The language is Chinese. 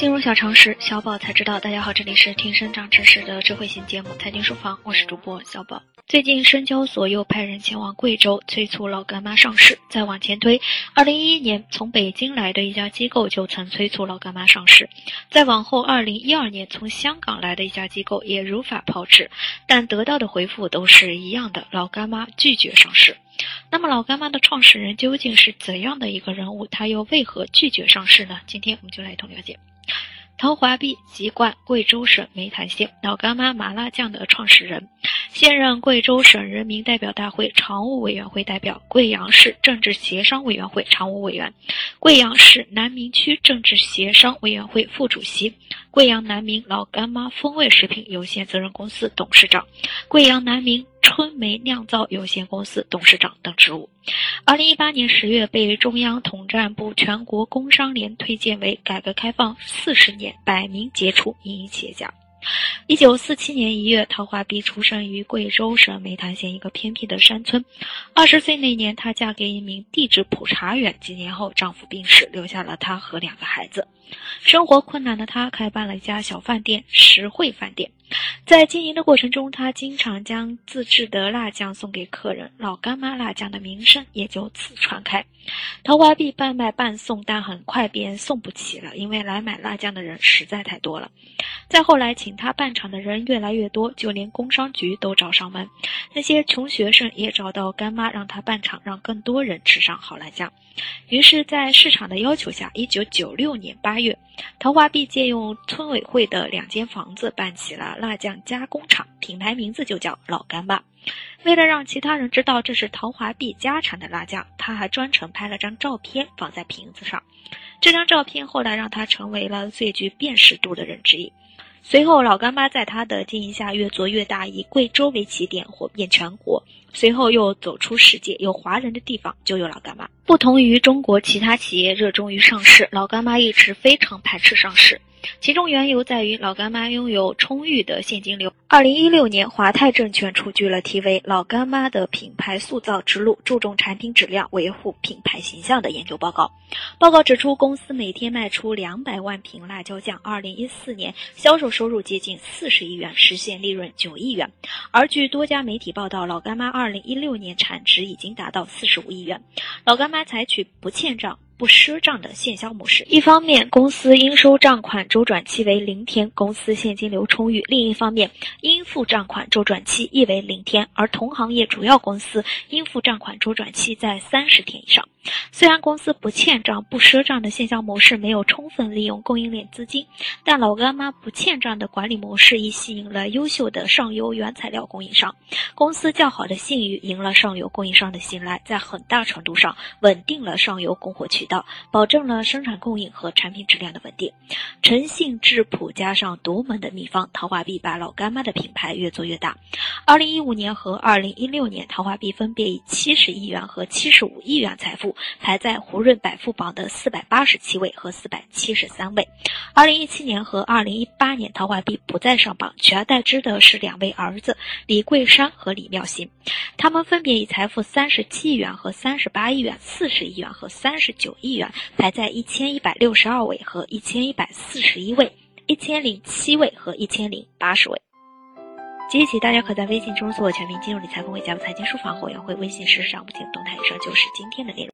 进入小常识，小宝才知道。大家好，这里是听声长知识的智慧型节目《财经书房》，我是主播小宝。最近深交所又派人前往贵州催促老干妈上市。再往前推，二零一一年从北京来的一家机构就曾催促老干妈上市。再往后，二零一二年从香港来的一家机构也如法炮制，但得到的回复都是一样的：老干妈拒绝上市。那么，老干妈的创始人究竟是怎样的一个人物？他又为何拒绝上市呢？今天我们就来一同了解。陶华碧籍贯贵州省湄潭县，老干妈麻辣酱的创始人，现任贵州省人民代表大会常务委员会代表，贵阳市政治协商委员会常务委员，贵阳市南明区政治协商委员会副主席，贵阳南明老干妈风味食品有限责任公司董事长，贵阳南明。春梅酿造有限公司董事长等职务。二零一八年十月，被中央统战部全国工商联推荐为改革开放四十年百名杰出民营企业家。一九四七年一月，陶华碧出生于贵州省湄潭县一个偏僻的山村。二十岁那年，她嫁给一名地质普查员。几年后，丈夫病逝，留下了她和两个孩子。生活困难的她，开办了一家小饭店——实惠饭店。在经营的过程中，她经常将自制的辣酱送给客人，老干妈辣酱的名声也就此传开。陶华碧半卖半送，但很快便送不起了，因为来买辣酱的人实在太多了。再后来，请他办厂的人越来越多，就连工商局都找上门。那些穷学生也找到干妈，让他办厂，让更多人吃上好辣酱。于是，在市场的要求下，一九九六年八月，陶华碧借用村委会的两间房子，办起了辣酱加工厂，品牌名字就叫老干妈。为了让其他人知道这是陶华碧家产的辣酱，他还专程拍了张照片放在瓶子上。这张照片后来让他成为了最具辨识度的人之一。随后，老干妈在他的经营下越做越大，以贵州为起点，火遍全国。随后又走出世界，有华人的地方就有老干妈。不同于中国其他企业热衷于上市，老干妈一直非常排斥上市。其中缘由在于老干妈拥有充裕的现金流。二零一六年，华泰证券出具了题为《老干妈的品牌塑造之路：注重产品质量，维护品牌形象》的研究报告。报告指出，公司每天卖出两百万瓶辣椒酱，二零一四年销售收入接近四十亿元，实现利润九亿元。而据多家媒体报道，老干妈二零一六年产值已经达到四十五亿元。老干妈采取不欠账。不赊账的现销模式，一方面公司应收账款周转期为零天，公司现金流充裕；另一方面，应付账款周转期亦为零天，而同行业主要公司应付账款周转期在三十天以上。虽然公司不欠账、不赊账的现销模式没有充分利用供应链资金，但老干妈不欠账的管理模式已吸引了优秀的上游原材料供应商，公司较好的信誉赢了上游供应商的信赖，在很大程度上稳定了上游供货渠道，保证了生产供应和产品质量的稳定。诚信质朴加上独门的秘方，陶华碧把老干妈的品牌越做越大。二零一五年和二零一六年，陶华碧分别以七十亿元和七十五亿元财富。排在胡润百富榜的四百八十七位和四百七十三位。二零一七年和二零一八年，陶华碧不再上榜，取而代之的是两位儿子李桂山和李妙心，他们分别以财富三十七亿元和三十八亿元、四十亿元和三十九亿元，排在一千一百六十二位和一千一百四十一位、一千零七位和一千零八十位。即起，大家可在微信中搜索“全民金融理财峰会”加入财经书房会员会微信实时上不停动态。以上就是今天的内容。